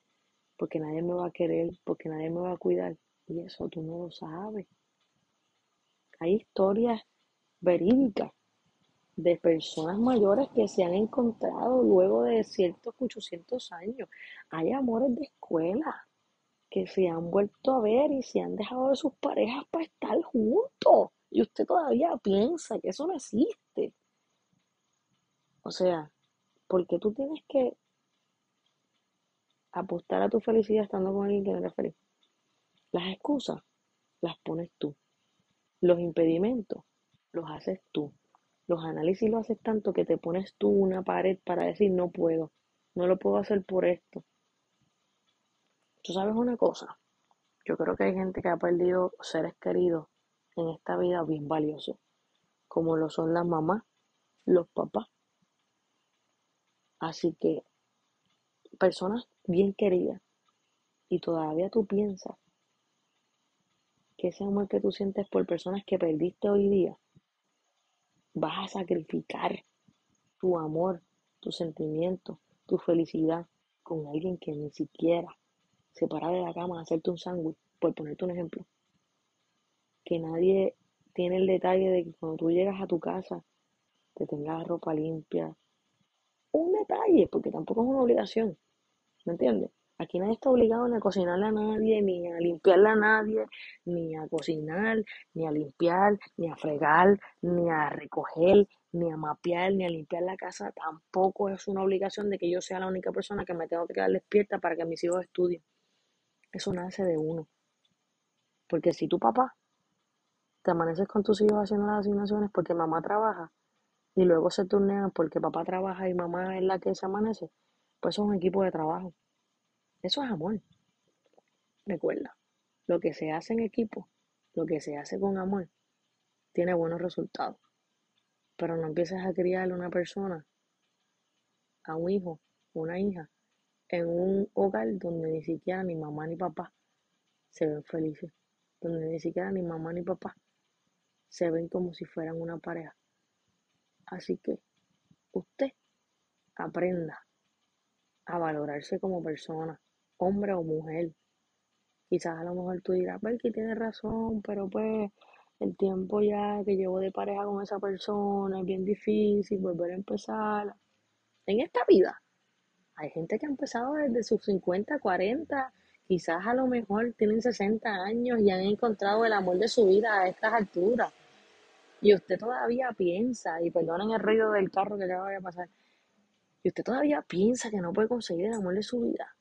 Porque nadie me va a querer, porque nadie me va a cuidar. Y eso tú no lo sabes. Hay historias verídicas de personas mayores que se han encontrado luego de ciertos 800 años. Hay amores de escuela que se han vuelto a ver y se han dejado de sus parejas para estar juntos. Y usted todavía piensa que eso no existe. O sea, porque tú tienes que apostar a tu felicidad estando con alguien que no eres feliz? Las excusas las pones tú. Los impedimentos los haces tú. Los análisis lo haces tanto que te pones tú una pared para decir no puedo, no lo puedo hacer por esto. Tú sabes una cosa, yo creo que hay gente que ha perdido seres queridos en esta vida bien valiosos, como lo son las mamás, los papás. Así que personas bien queridas y todavía tú piensas que ese amor que tú sientes por personas que perdiste hoy día, vas a sacrificar tu amor, tu sentimiento, tu felicidad con alguien que ni siquiera se para de la cama a hacerte un sándwich, por ponerte un ejemplo. Que nadie tiene el detalle de que cuando tú llegas a tu casa te tengas ropa limpia. Un detalle, porque tampoco es una obligación. ¿Me entiendes? Aquí nadie está obligado ni a cocinarle a nadie, ni a limpiarle a nadie, ni a cocinar, ni a limpiar, ni a fregar, ni a recoger, ni a mapear, ni a limpiar la casa. Tampoco es una obligación de que yo sea la única persona que me tengo que quedar despierta para que mis hijos estudien. Eso nace de uno. Porque si tu papá te amaneces con tus hijos haciendo las asignaciones porque mamá trabaja y luego se turnean porque papá trabaja y mamá es la que se amanece, pues es un equipo de trabajo. Eso es amor. Recuerda, lo que se hace en equipo, lo que se hace con amor, tiene buenos resultados. Pero no empieces a criar a una persona, a un hijo, una hija, en un hogar donde ni siquiera ni mamá ni papá se ven felices, donde ni siquiera ni mamá ni papá se ven como si fueran una pareja. Así que usted aprenda a valorarse como persona, hombre o mujer. Quizás a lo mejor tú dirás, que tiene razón, pero pues el tiempo ya que llevo de pareja con esa persona es bien difícil volver a empezar. En esta vida hay gente que ha empezado desde sus 50, 40, quizás a lo mejor tienen 60 años y han encontrado el amor de su vida a estas alturas y usted todavía piensa, y perdonen el ruido del carro que le vaya a pasar, y usted todavía piensa que no puede conseguir el amor de su vida,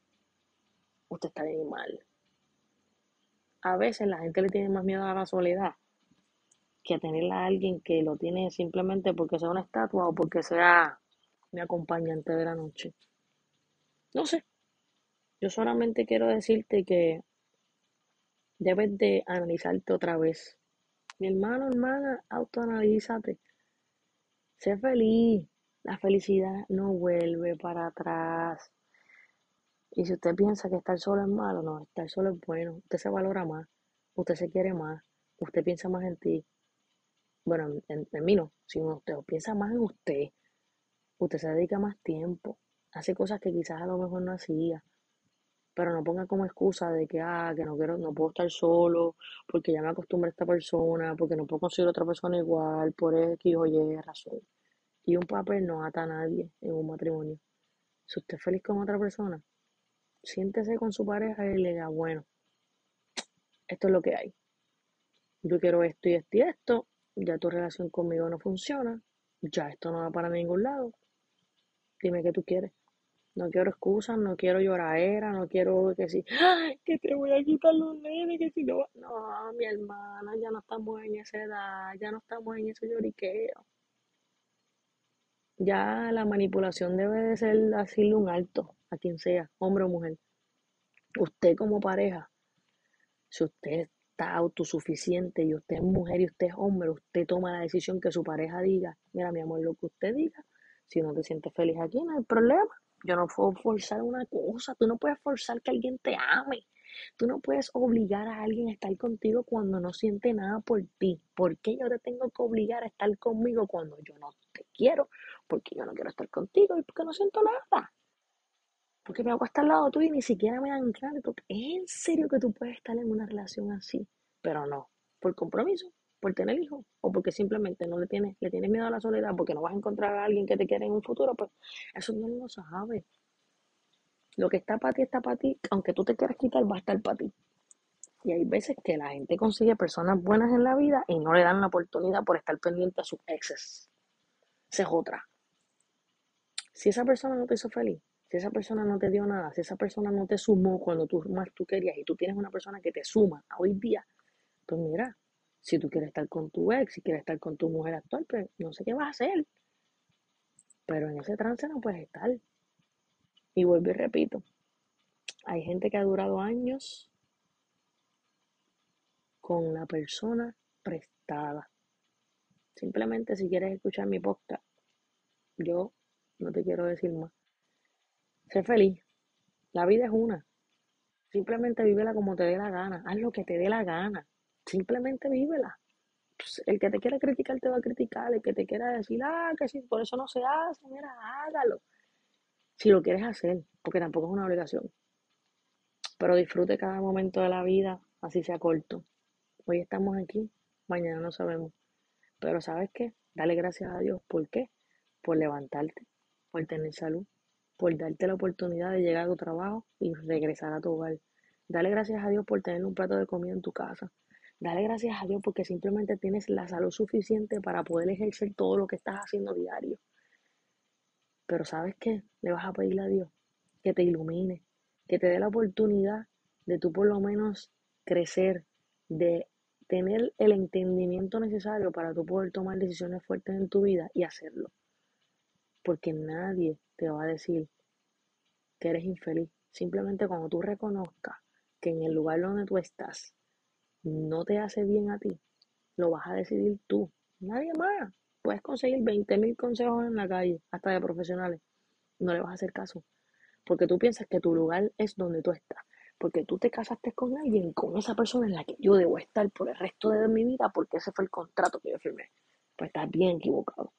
usted está bien mal. A veces la gente le tiene más miedo a la soledad que a tenerla a alguien que lo tiene simplemente porque sea una estatua o porque sea mi acompañante de la noche. No sé. Yo solamente quiero decirte que debes de analizarte otra vez mi hermano, hermana, autoanalízate. Sé feliz. La felicidad no vuelve para atrás. Y si usted piensa que estar solo es malo, no, estar solo es bueno. Usted se valora más, usted se quiere más, usted piensa más en ti. Bueno, en, en mí no, sino usted piensa más en usted. Usted se dedica más tiempo, hace cosas que quizás a lo mejor no hacía pero no ponga como excusa de que, ah, que no quiero, no puedo estar solo, porque ya me acostumbré a esta persona, porque no puedo conseguir otra persona igual, por X o Y razón. Y un papel no ata a nadie en un matrimonio. Si usted es feliz con otra persona, siéntese con su pareja y le diga, bueno, esto es lo que hay. Yo quiero esto y esto y esto, ya tu relación conmigo no funciona, ya esto no va para ningún lado. Dime qué tú quieres. No quiero excusas, no quiero lloradera, no quiero que si, ¡ay, que te voy a quitar los nenes, que si no. No, mi hermana, ya no estamos en esa edad, ya no estamos en ese lloriqueo. Ya la manipulación debe de ser decirle un alto a quien sea, hombre o mujer. Usted como pareja, si usted está autosuficiente y usted es mujer y usted es hombre, usted toma la decisión que su pareja diga, mira mi amor, lo que usted diga, si no te sientes feliz aquí, no hay problema. Yo no puedo forzar una cosa. Tú no puedes forzar que alguien te ame. Tú no puedes obligar a alguien a estar contigo cuando no siente nada por ti. ¿Por qué yo te tengo que obligar a estar conmigo cuando yo no te quiero? Porque yo no quiero estar contigo y porque no siento nada. Porque me hago estar al lado tuyo y ni siquiera me dan. ¿Es en serio que tú puedes estar en una relación así? Pero no, por compromiso, por tener hijos o porque simplemente no le tienes, le tienes miedo a la soledad porque no vas a encontrar a alguien que te quiera en un futuro, pues eso no lo sabes. Lo que está para ti está para ti, aunque tú te quieras quitar, va a estar para ti. Y hay veces que la gente consigue personas buenas en la vida y no le dan la oportunidad por estar pendiente a sus exes. Esa es otra. Si esa persona no te hizo feliz, si esa persona no te dio nada, si esa persona no te sumó cuando tú más tú querías y tú tienes una persona que te suma hoy día, pues mira, si tú quieres estar con tu ex, si quieres estar con tu mujer actual, pues no sé qué vas a hacer. Pero en ese trance no puedes estar. Y vuelvo y repito, hay gente que ha durado años con la persona prestada. Simplemente si quieres escuchar mi podcast, yo no te quiero decir más. Sé feliz. La vida es una. Simplemente vívela como te dé la gana. Haz lo que te dé la gana. Simplemente vívela. Pues, el que te quiera criticar te va a criticar, el que te quiera decir, ah, que si por eso no se hace, mira, hágalo. Si lo quieres hacer, porque tampoco es una obligación. Pero disfrute cada momento de la vida, así sea corto. Hoy estamos aquí, mañana no sabemos. Pero ¿sabes qué? Dale gracias a Dios. ¿Por qué? Por levantarte, por tener salud, por darte la oportunidad de llegar a tu trabajo y regresar a tu hogar. Dale gracias a Dios por tener un plato de comida en tu casa. Dale gracias a Dios porque simplemente tienes la salud suficiente para poder ejercer todo lo que estás haciendo diario. Pero ¿sabes qué? Le vas a pedirle a Dios que te ilumine, que te dé la oportunidad de tú por lo menos crecer, de tener el entendimiento necesario para tú poder tomar decisiones fuertes en tu vida y hacerlo. Porque nadie te va a decir que eres infeliz. Simplemente cuando tú reconozcas que en el lugar donde tú estás no te hace bien a ti, lo vas a decidir tú, nadie más. Puedes conseguir 20.000 consejos en la calle, hasta de profesionales. No le vas a hacer caso, porque tú piensas que tu lugar es donde tú estás, porque tú te casaste con alguien, con esa persona en la que yo debo estar por el resto de mi vida, porque ese fue el contrato que yo firmé. Pues estás bien equivocado.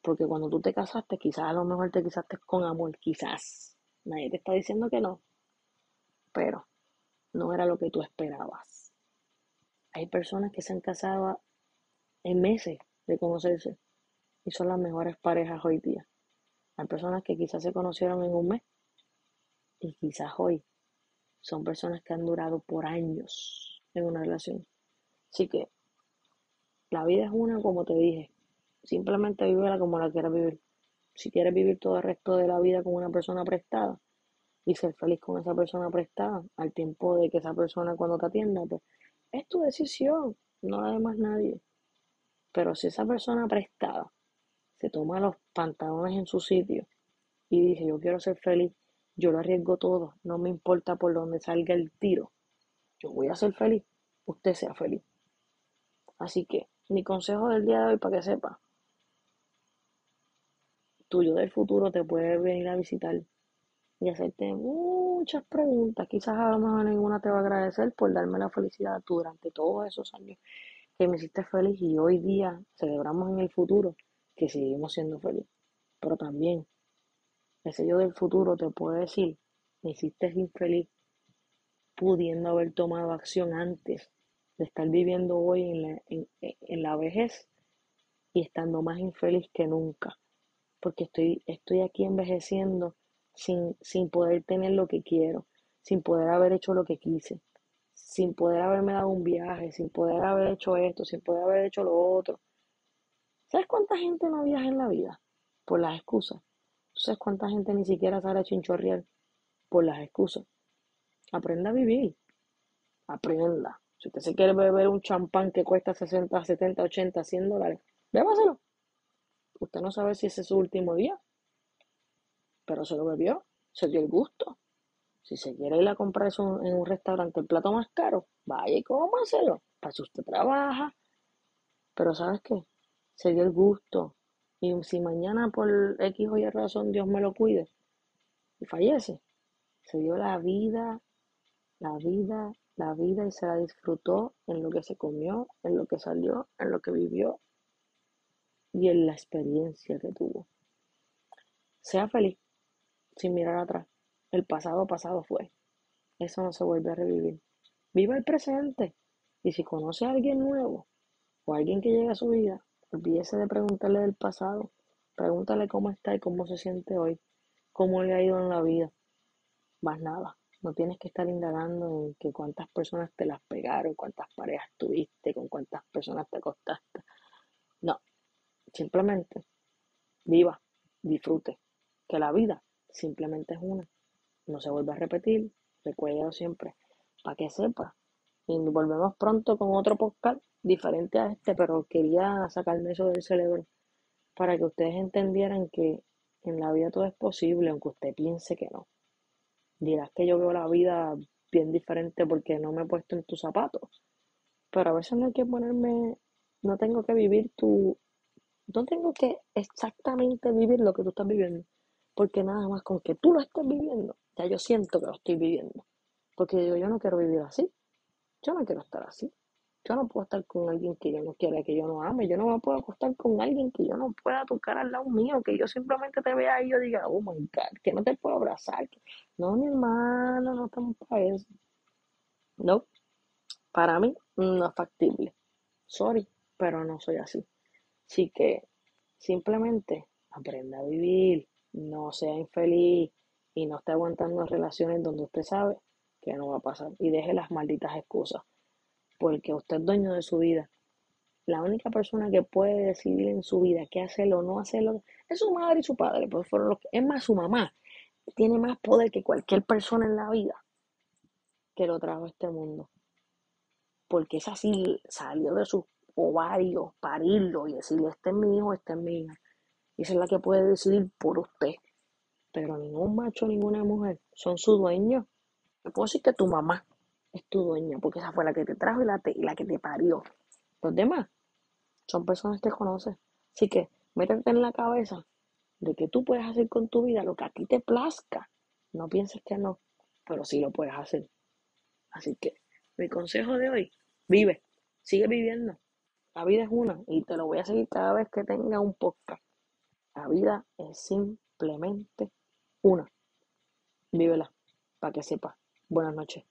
Porque cuando tú te casaste, quizás a lo mejor te casaste con amor, quizás. Nadie te está diciendo que no. Pero no era lo que tú esperabas. Hay personas que se han casado en meses de conocerse y son las mejores parejas hoy día. Hay personas que quizás se conocieron en un mes y quizás hoy son personas que han durado por años en una relación. Así que la vida es una, como te dije. Simplemente vívela como la quieras vivir. Si quieres vivir todo el resto de la vida con una persona prestada y ser feliz con esa persona prestada, al tiempo de que esa persona cuando te atienda, pues es tu decisión, no la de más nadie. Pero si esa persona prestada se toma los pantalones en su sitio y dice, yo quiero ser feliz, yo lo arriesgo todo, no me importa por dónde salga el tiro, yo voy a ser feliz, usted sea feliz. Así que mi consejo del día de hoy para que sepa, tuyo del futuro te puede venir a visitar y hacerte muchas preguntas. Quizás a lo mejor ninguna te va a agradecer por darme la felicidad durante todos esos años que me hiciste feliz y hoy día celebramos en el futuro que seguimos siendo felices. Pero también ese yo del futuro te puede decir, me hiciste infeliz pudiendo haber tomado acción antes de estar viviendo hoy en la, en la vejez y estando más infeliz que nunca porque estoy, estoy aquí envejeciendo sin, sin poder tener lo que quiero, sin poder haber hecho lo que quise, sin poder haberme dado un viaje, sin poder haber hecho esto, sin poder haber hecho lo otro. ¿Sabes cuánta gente no viaja en la vida? Por las excusas. ¿Sabes cuánta gente ni siquiera sale a chinchorrear? Por las excusas. Aprenda a vivir. Aprenda. Si usted se quiere beber un champán que cuesta 60, 70, 80, 100 dólares, bébaselo. Usted no sabe si ese es su último día, pero se lo bebió, se dio el gusto. Si se quiere ir a comprar eso en un restaurante el plato más caro, vaya y cómaselo, para si usted trabaja. Pero ¿sabes qué? Se dio el gusto. Y si mañana por X o Y razón Dios me lo cuide y fallece, se dio la vida, la vida, la vida y se la disfrutó en lo que se comió, en lo que salió, en lo que vivió y en la experiencia que tuvo. Sea feliz sin mirar atrás. El pasado pasado fue. Eso no se vuelve a revivir. Viva el presente. Y si conoce a alguien nuevo o alguien que llega a su vida, olvídese de preguntarle del pasado. Pregúntale cómo está y cómo se siente hoy, cómo le ha ido en la vida. Más nada. No tienes que estar indagando en que cuántas personas te las pegaron, cuántas parejas tuviste, con cuántas personas te acostaste. No, Simplemente viva, disfrute, que la vida simplemente es una. No se vuelve a repetir, recuerdo siempre, para que sepa. Y volvemos pronto con otro podcast diferente a este, pero quería sacarme eso del cerebro para que ustedes entendieran que en la vida todo es posible, aunque usted piense que no. Dirás que yo veo la vida bien diferente porque no me he puesto en tus zapatos, pero a veces no hay que ponerme, no tengo que vivir tu no tengo que exactamente vivir lo que tú estás viviendo, porque nada más con que tú lo estés viviendo, ya yo siento que lo estoy viviendo. Porque digo, yo no quiero vivir así, yo no quiero estar así. Yo no puedo estar con alguien que yo no quiera, que yo no ame. Yo no me puedo acostar con alguien que yo no pueda tocar al lado mío, que yo simplemente te vea y yo diga, oh my God, que no te puedo abrazar. No, mi hermano, no estamos para eso. No, para mí no es factible. Sorry, pero no soy así. Así que simplemente aprenda a vivir, no sea infeliz y no esté aguantando relaciones donde usted sabe que no va a pasar. Y deje las malditas excusas, porque usted es dueño de su vida. La única persona que puede decidir en su vida qué hacerlo o no hacerlo es su madre y su padre, pues fueron los que, es más su mamá. Tiene más poder que cualquier persona en la vida que lo trajo a este mundo. Porque es así, salió de su ovario, parirlo y decirle, este es mi hijo, este es mi hija. Esa es la que puede decidir por usted. Pero ningún macho, ninguna mujer son su dueño. Te puedo decir que tu mamá, es tu dueña, porque esa fue la que te trajo y la, y la que te parió. Los demás son personas que conoces. Así que métete en la cabeza de que tú puedes hacer con tu vida lo que a ti te plazca. No pienses que no, pero sí lo puedes hacer. Así que mi consejo de hoy, vive, sigue viviendo. La vida es una y te lo voy a seguir cada vez que tenga un podcast. La vida es simplemente una. Vívela para que sepas. Buenas noches.